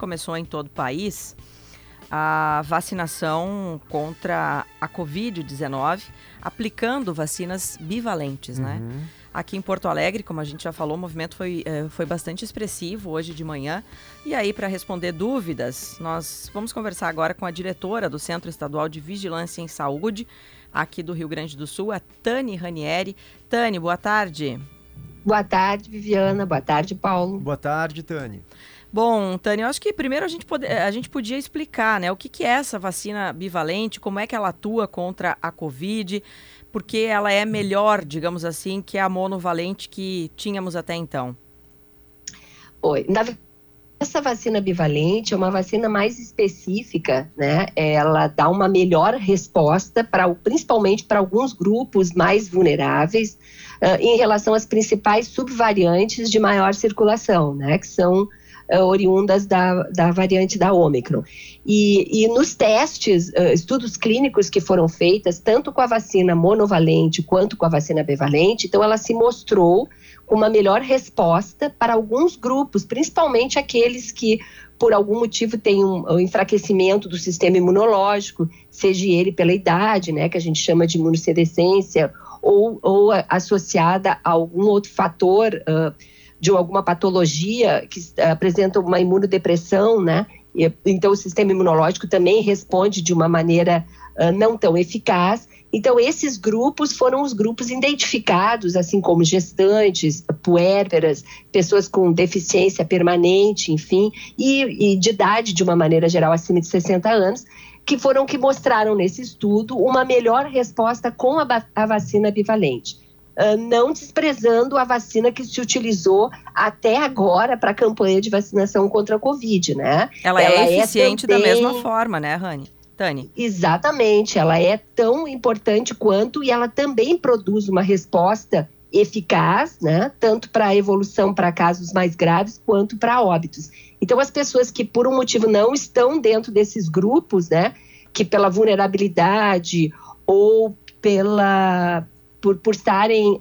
começou em todo o país a vacinação contra a Covid-19, aplicando vacinas bivalentes, né? Uhum. Aqui em Porto Alegre, como a gente já falou, o movimento foi, eh, foi bastante expressivo hoje de manhã. E aí, para responder dúvidas, nós vamos conversar agora com a diretora do Centro Estadual de Vigilância em Saúde, aqui do Rio Grande do Sul, a Tani Ranieri. Tani, boa tarde. Boa tarde, Viviana. Boa tarde, Paulo. Boa tarde, Tani. Bom, Tânia, eu acho que primeiro a gente, pode, a gente podia explicar, né, o que, que é essa vacina bivalente, como é que ela atua contra a Covid, porque ela é melhor, digamos assim, que a monovalente que tínhamos até então. Oi, na essa vacina bivalente é uma vacina mais específica, né? Ela dá uma melhor resposta para, principalmente para alguns grupos mais vulneráveis, uh, em relação às principais subvariantes de maior circulação, né? Que são uh, oriundas da, da variante da Ômicron. E, e nos testes, uh, estudos clínicos que foram feitos, tanto com a vacina monovalente quanto com a vacina bivalente, então ela se mostrou com uma melhor resposta para alguns grupos, principalmente aqueles que por algum motivo têm um, enfraquecimento do sistema imunológico, seja ele pela idade, né, que a gente chama de imunocedescência, ou, ou associada a algum outro fator uh, de alguma patologia que apresenta uma imunodepressão, né? Então, o sistema imunológico também responde de uma maneira uh, não tão eficaz. Então, esses grupos foram os grupos identificados, assim como gestantes, puérperas, pessoas com deficiência permanente, enfim, e, e de idade, de uma maneira geral, acima de 60 anos, que foram que mostraram nesse estudo uma melhor resposta com a, a vacina bivalente. Uh, não desprezando a vacina que se utilizou até agora para a campanha de vacinação contra a Covid, né? Ela, ela é eficiente é também... da mesma forma, né, Rani? Tani. Exatamente, ela é tão importante quanto e ela também produz uma resposta eficaz, né, tanto para a evolução para casos mais graves quanto para óbitos. Então, as pessoas que por um motivo não estão dentro desses grupos, né, que pela vulnerabilidade ou pela por, por estarem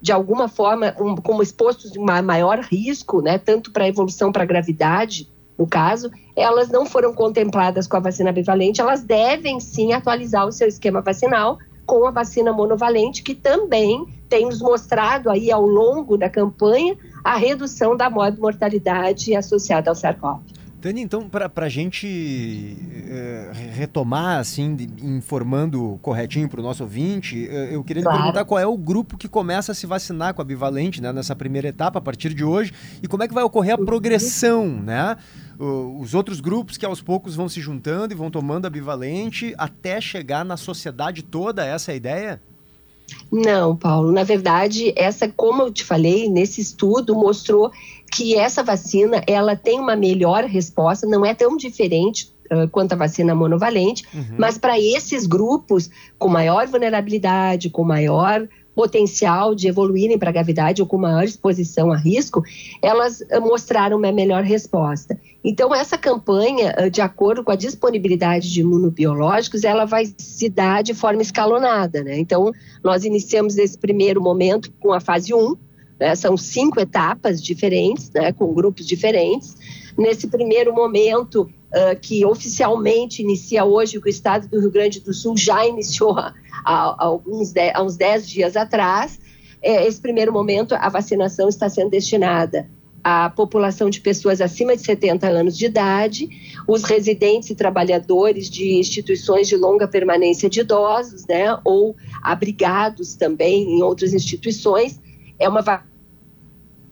de alguma forma um, como expostos a maior risco, né, tanto para a evolução para a gravidade, no caso, elas não foram contempladas com a vacina bivalente, elas devem sim atualizar o seu esquema vacinal com a vacina monovalente, que também tem nos mostrado aí ao longo da campanha a redução da mortalidade associada ao SARS-CoV. Tânia, então, para a gente é, retomar, assim, informando corretinho para o nosso ouvinte, é, eu queria claro. perguntar qual é o grupo que começa a se vacinar com a bivalente, né, nessa primeira etapa, a partir de hoje, e como é que vai ocorrer a progressão, né? os outros grupos que aos poucos vão se juntando e vão tomando a bivalente até chegar na sociedade toda, essa é a ideia? Não, Paulo. Na verdade, essa, como eu te falei, nesse estudo mostrou que essa vacina ela tem uma melhor resposta, não é tão diferente uh, quanto a vacina monovalente, uhum. mas para esses grupos com maior vulnerabilidade, com maior potencial de evoluírem para a gravidade ou com maior exposição a risco, elas uh, mostraram uma melhor resposta. Então, essa campanha, uh, de acordo com a disponibilidade de imunobiológicos, ela vai se dar de forma escalonada. Né? Então, nós iniciamos esse primeiro momento com a fase 1, né? São cinco etapas diferentes, né? com grupos diferentes. Nesse primeiro momento, uh, que oficialmente inicia hoje, que o Estado do Rio Grande do Sul já iniciou há, há alguns de, há uns dez dias atrás, é, esse primeiro momento, a vacinação está sendo destinada à população de pessoas acima de 70 anos de idade, os residentes e trabalhadores de instituições de longa permanência de idosos, né, ou abrigados também em outras instituições, é uma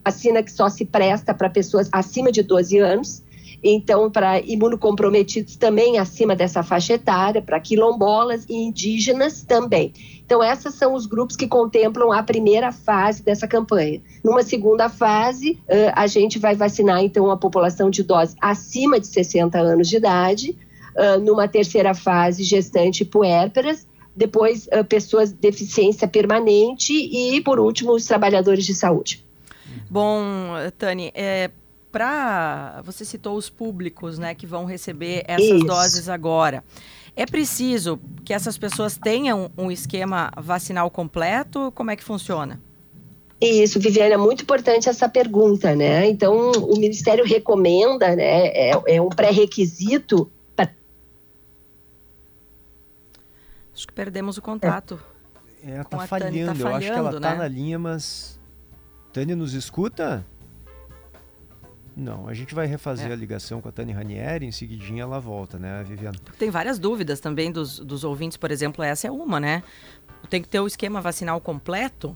vacina que só se presta para pessoas acima de 12 anos, então para imunocomprometidos também acima dessa faixa etária, para quilombolas e indígenas também. Então, esses são os grupos que contemplam a primeira fase dessa campanha. Numa segunda fase, a gente vai vacinar, então, a população de idosos acima de 60 anos de idade. Numa terceira fase, gestante e puérperas depois uh, pessoas de deficiência permanente e, por último, os trabalhadores de saúde. Bom, Tani, é, para você citou os públicos, né, que vão receber essas Isso. doses agora. É preciso que essas pessoas tenham um esquema vacinal completo? Como é que funciona? Isso, Viviane, é muito importante essa pergunta, né? Então, o Ministério recomenda, né? É, é um pré-requisito. Acho que perdemos o contato. É, tá falhando. tá falhando. Eu acho que ela tá né? tá na linha, mas. Tânia nos escuta? Não, a gente vai refazer é. a ligação com a Tânia Ranieri, em seguidinha ela volta, né, Viviana? Tem várias dúvidas também dos, dos ouvintes, por exemplo, essa é uma, né? Tem que ter o esquema vacinal completo.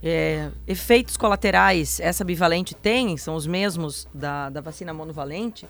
É, efeitos colaterais, essa bivalente tem, são os mesmos da, da vacina monovalente.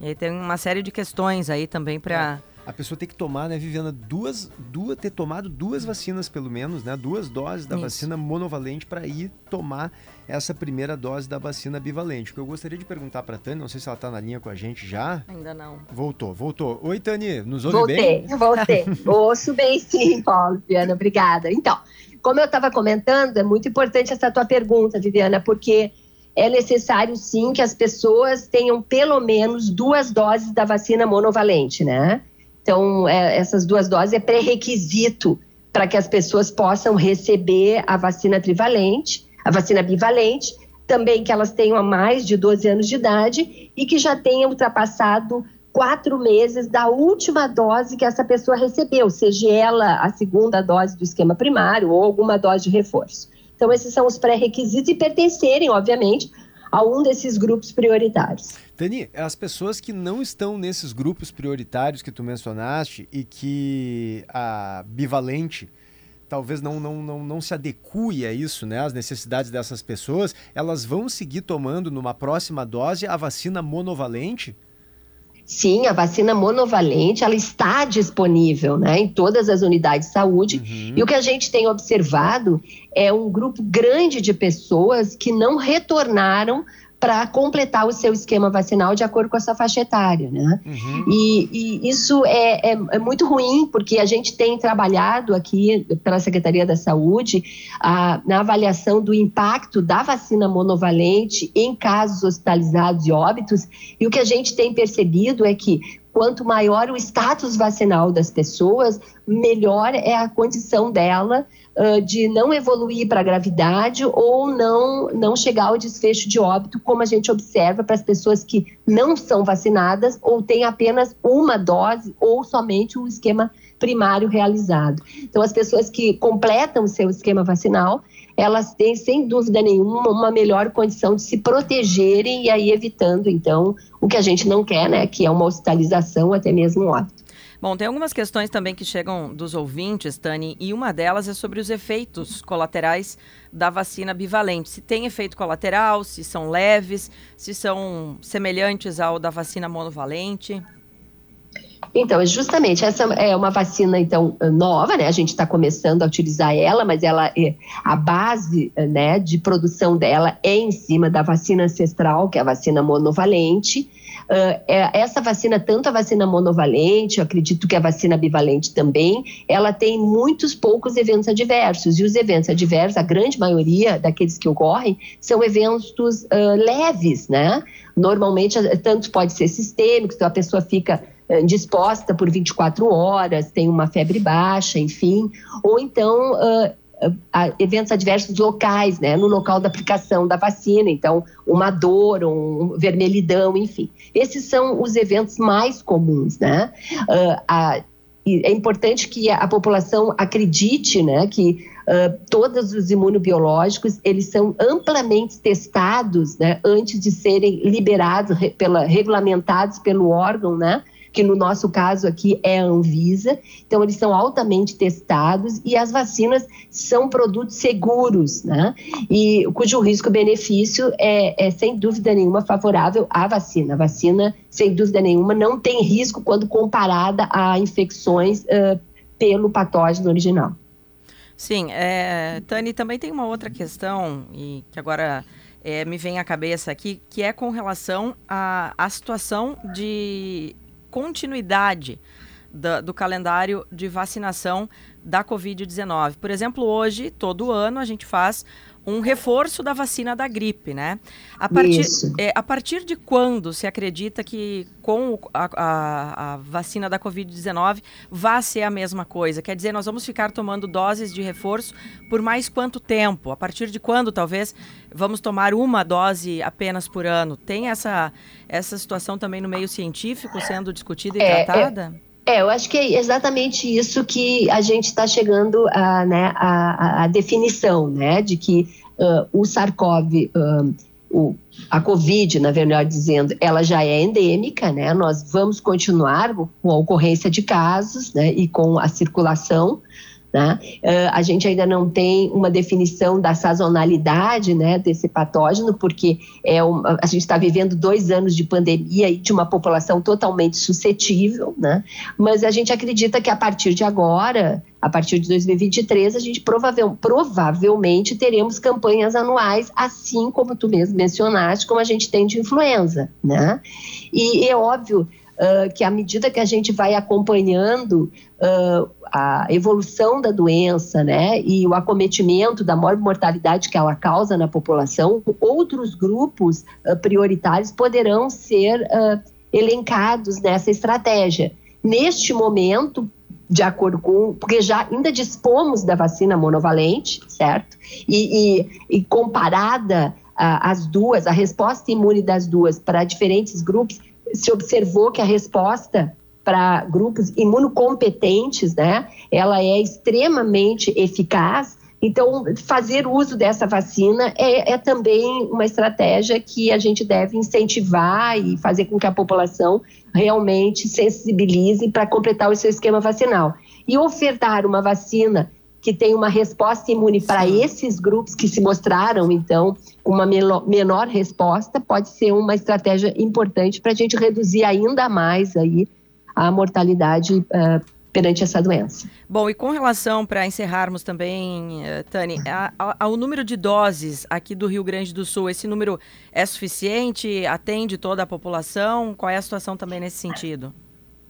E aí tem uma série de questões aí também para. É a pessoa tem que tomar, né, Viviana, duas, duas, ter tomado duas vacinas pelo menos, né, duas doses da Isso. vacina monovalente para ir tomar essa primeira dose da vacina bivalente. O que eu gostaria de perguntar para Tânia, não sei se ela está na linha com a gente já. Ainda não. Voltou, voltou. Oi, Tânia, nos ouve voltei, bem? Voltei, voltei. Ouço bem sim, Paulo, Viviana, obrigada. Então, como eu estava comentando, é muito importante essa tua pergunta, Viviana, porque é necessário sim que as pessoas tenham pelo menos duas doses da vacina monovalente, né? Então, é, essas duas doses é pré-requisito para que as pessoas possam receber a vacina trivalente, a vacina bivalente, também que elas tenham mais de 12 anos de idade e que já tenham ultrapassado quatro meses da última dose que essa pessoa recebeu, seja ela a segunda dose do esquema primário ou alguma dose de reforço. Então, esses são os pré-requisitos e pertencerem, obviamente, a um desses grupos prioritários. Tani, as pessoas que não estão nesses grupos prioritários que tu mencionaste e que a bivalente talvez não, não, não, não se adeque a isso, né, as necessidades dessas pessoas, elas vão seguir tomando numa próxima dose a vacina monovalente? Sim, a vacina monovalente ela está disponível né, em todas as unidades de saúde. Uhum. E o que a gente tem observado é um grupo grande de pessoas que não retornaram para completar o seu esquema vacinal de acordo com a sua faixa etária, né? Uhum. E, e, isso é, é, é, muito ruim, porque a gente tem trabalhado aqui pela Secretaria da Saúde a, na avaliação do impacto da vacina monovalente em casos hospitalizados e óbitos, e o que a gente tem percebido é que quanto maior o status vacinal das pessoas, melhor é a condição dela uh, de não evoluir para a gravidade ou não, não chegar ao desfecho de óbito, como a gente observa para as pessoas que não são vacinadas ou têm apenas uma dose ou somente o esquema primário realizado. Então, as pessoas que completam o seu esquema vacinal, elas têm, sem dúvida nenhuma, uma melhor condição de se protegerem e aí evitando, então, o que a gente não quer, né, que é uma hospitalização, até mesmo óbito. Bom, tem algumas questões também que chegam dos ouvintes, Tani, e uma delas é sobre os efeitos colaterais da vacina bivalente. Se tem efeito colateral, se são leves, se são semelhantes ao da vacina monovalente. Então, justamente, essa é uma vacina, então, nova, né? A gente está começando a utilizar ela, mas ela é, a base né, de produção dela é em cima da vacina ancestral, que é a vacina monovalente. Uh, é, essa vacina, tanto a vacina monovalente, eu acredito que a vacina bivalente também, ela tem muitos poucos eventos adversos. E os eventos adversos, a grande maioria daqueles que ocorrem, são eventos uh, leves, né? Normalmente, tanto pode ser sistêmicos, então a pessoa fica disposta por 24 horas, tem uma febre baixa, enfim, ou então uh, eventos adversos locais, né, no local da aplicação da vacina, então uma dor, um vermelhidão, enfim. Esses são os eventos mais comuns, né? Uh, a, é importante que a, população acredite, né, que uh, todos os imunobiológicos eles são amplamente testados, né, antes de serem liberados pela regulamentados pelo órgão, né, que no nosso caso aqui é a Anvisa. Então, eles são altamente testados e as vacinas são produtos seguros, né? E cujo risco-benefício é, é, sem dúvida nenhuma, favorável à vacina. A vacina, sem dúvida nenhuma, não tem risco quando comparada a infecções uh, pelo patógeno original. Sim, é, Tani, também tem uma outra questão, e que agora é, me vem à cabeça aqui, que é com relação à, à situação de continuidade do, do calendário de vacinação da Covid-19. Por exemplo, hoje, todo ano, a gente faz um reforço da vacina da gripe, né? A partir, é, a partir de quando se acredita que com a, a, a vacina da Covid-19 vai ser a mesma coisa? Quer dizer, nós vamos ficar tomando doses de reforço por mais quanto tempo? A partir de quando, talvez, vamos tomar uma dose apenas por ano? Tem essa, essa situação também no meio científico sendo discutida e é, é tratada? É. É, eu acho que é exatamente isso que a gente está chegando a, né, a, a, definição, né, de que uh, o SARS-CoV, uh, o, a Covid, na verdade dizendo, ela já é endêmica, né, nós vamos continuar com a ocorrência de casos, né, e com a circulação, né? Uh, a gente ainda não tem uma definição da sazonalidade né, desse patógeno, porque é a gente está vivendo dois anos de pandemia e de uma população totalmente suscetível, né? mas a gente acredita que a partir de agora, a partir de 2023, a gente provavel, provavelmente teremos campanhas anuais, assim como tu mesmo mencionaste, como a gente tem de influenza. Né? E é óbvio uh, que à medida que a gente vai acompanhando uh, a evolução da doença, né, e o acometimento da mortalidade que ela causa na população, outros grupos uh, prioritários poderão ser elencados nessa estratégia. Neste momento, de acordo com. Porque já ainda dispomos da vacina monovalente, certo? E, e, e comparada as duas, a resposta imune das duas para diferentes grupos, se observou que a resposta para grupos imunocompetentes, né, ela é extremamente eficaz. Então, fazer uso dessa vacina é, é, também uma estratégia que a gente deve incentivar e fazer com que a população realmente sensibilize para completar o seu esquema vacinal. E ofertar uma vacina que tem uma resposta imune para esses grupos que se mostraram, então, com uma menor resposta, pode ser uma estratégia importante para a gente reduzir ainda mais aí a mortalidade uh, perante essa doença. Bom, e com relação, para encerrarmos também, uh, Tani, ao número de doses aqui do Rio Grande do Sul, esse número é suficiente? Atende toda a população? Qual é a situação também nesse sentido?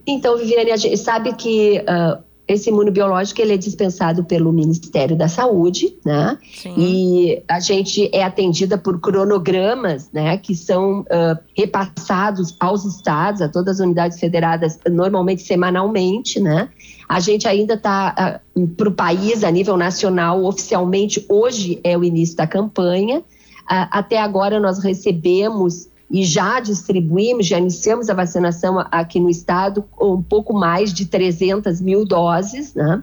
Então, Viviane, a gente sabe que uh, esse imunobiológico ele é dispensado pelo Ministério da Saúde, né? Sim. E a gente é atendida por cronogramas, né? Que são uh, repassados aos estados, a todas as unidades federadas, normalmente semanalmente, né? A gente ainda está uh, para o país a nível nacional oficialmente hoje é o início da campanha. Uh, até agora nós recebemos e já distribuímos, já iniciamos a vacinação aqui no estado um pouco mais de 300 mil doses, né?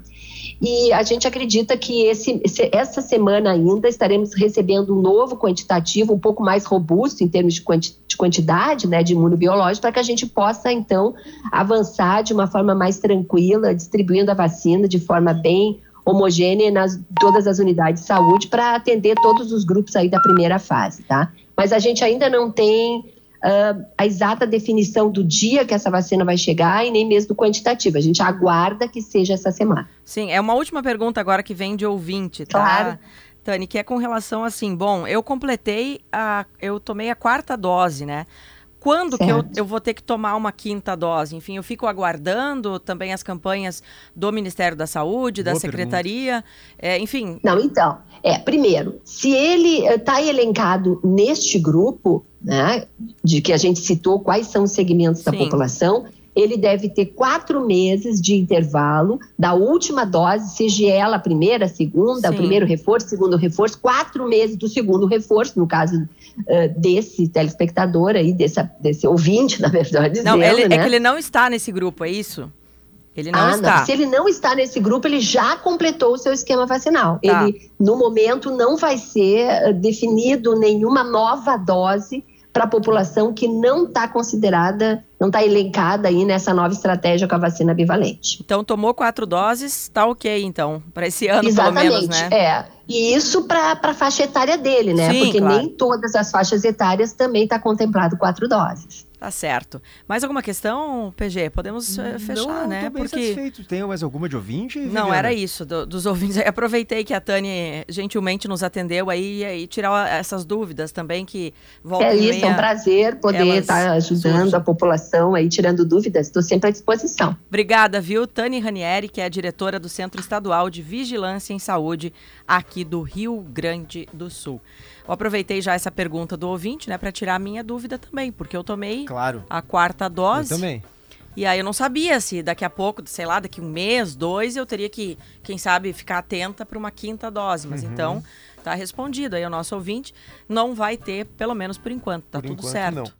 E a gente acredita que esse, essa semana ainda estaremos recebendo um novo quantitativo um pouco mais robusto em termos de, quanti, de quantidade né, de imunobiológico, para que a gente possa, então, avançar de uma forma mais tranquila, distribuindo a vacina de forma bem homogênea nas todas as unidades de saúde para atender todos os grupos aí da primeira fase, tá? Mas a gente ainda não tem uh, a exata definição do dia que essa vacina vai chegar e nem mesmo do quantitativo. A gente aguarda que seja essa semana. Sim, é uma última pergunta agora que vem de ouvinte, tá? Claro. Tani, que é com relação assim, bom, eu completei a. Eu tomei a quarta dose, né? Quando certo. que eu, eu vou ter que tomar uma quinta dose? Enfim, eu fico aguardando também as campanhas do Ministério da Saúde, da Boa Secretaria, é, enfim. Não, então, é, primeiro, se ele está eh, elencado neste grupo, né, de que a gente citou quais são os segmentos da Sim. população, ele deve ter quatro meses de intervalo da última dose, seja ela a primeira, a segunda, Sim. o primeiro reforço, segundo reforço, quatro meses do segundo reforço, no caso uh, desse telespectador aí, dessa, desse ouvinte, na verdade. Não, ele, né? é que ele não está nesse grupo, é isso? Ele não ah, está. Não. Se ele não está nesse grupo, ele já completou o seu esquema vacinal. Tá. Ele, no momento, não vai ser definido nenhuma nova dose para a população que não está considerada, não está elencada aí nessa nova estratégia com a vacina bivalente. Então, tomou quatro doses, está ok, então, para esse ano Exatamente, pelo menos, né? É. E isso para a faixa etária dele, né? Sim, Porque claro. nem todas as faixas etárias também está contemplado quatro doses. Tá certo. Mais alguma questão, PG? Podemos fechar, não, né? Tô bem Porque satisfeito. Tem mais alguma de ouvinte? não Viviana? era isso do, dos ouvintes. Eu aproveitei que a Tani gentilmente nos atendeu aí e tirar essas dúvidas também que voltam É isso, é um prazer poder elas estar ajudando surgem. a população aí, tirando dúvidas. Estou sempre à disposição. Obrigada, viu? Tani Ranieri, que é a diretora do Centro Estadual de Vigilância em Saúde aqui do Rio Grande do Sul. Eu aproveitei já essa pergunta do ouvinte, né, para tirar a minha dúvida também, porque eu tomei Claro. a quarta Eu dose. também. E aí eu não sabia se daqui a pouco, sei lá, daqui um mês, dois, eu teria que, quem sabe, ficar atenta para uma quinta dose. Mas Uhum. então, tá respondido aí o nosso ouvinte. Não vai ter, pelo menos por enquanto, tá Por tudo enquanto, certo. não.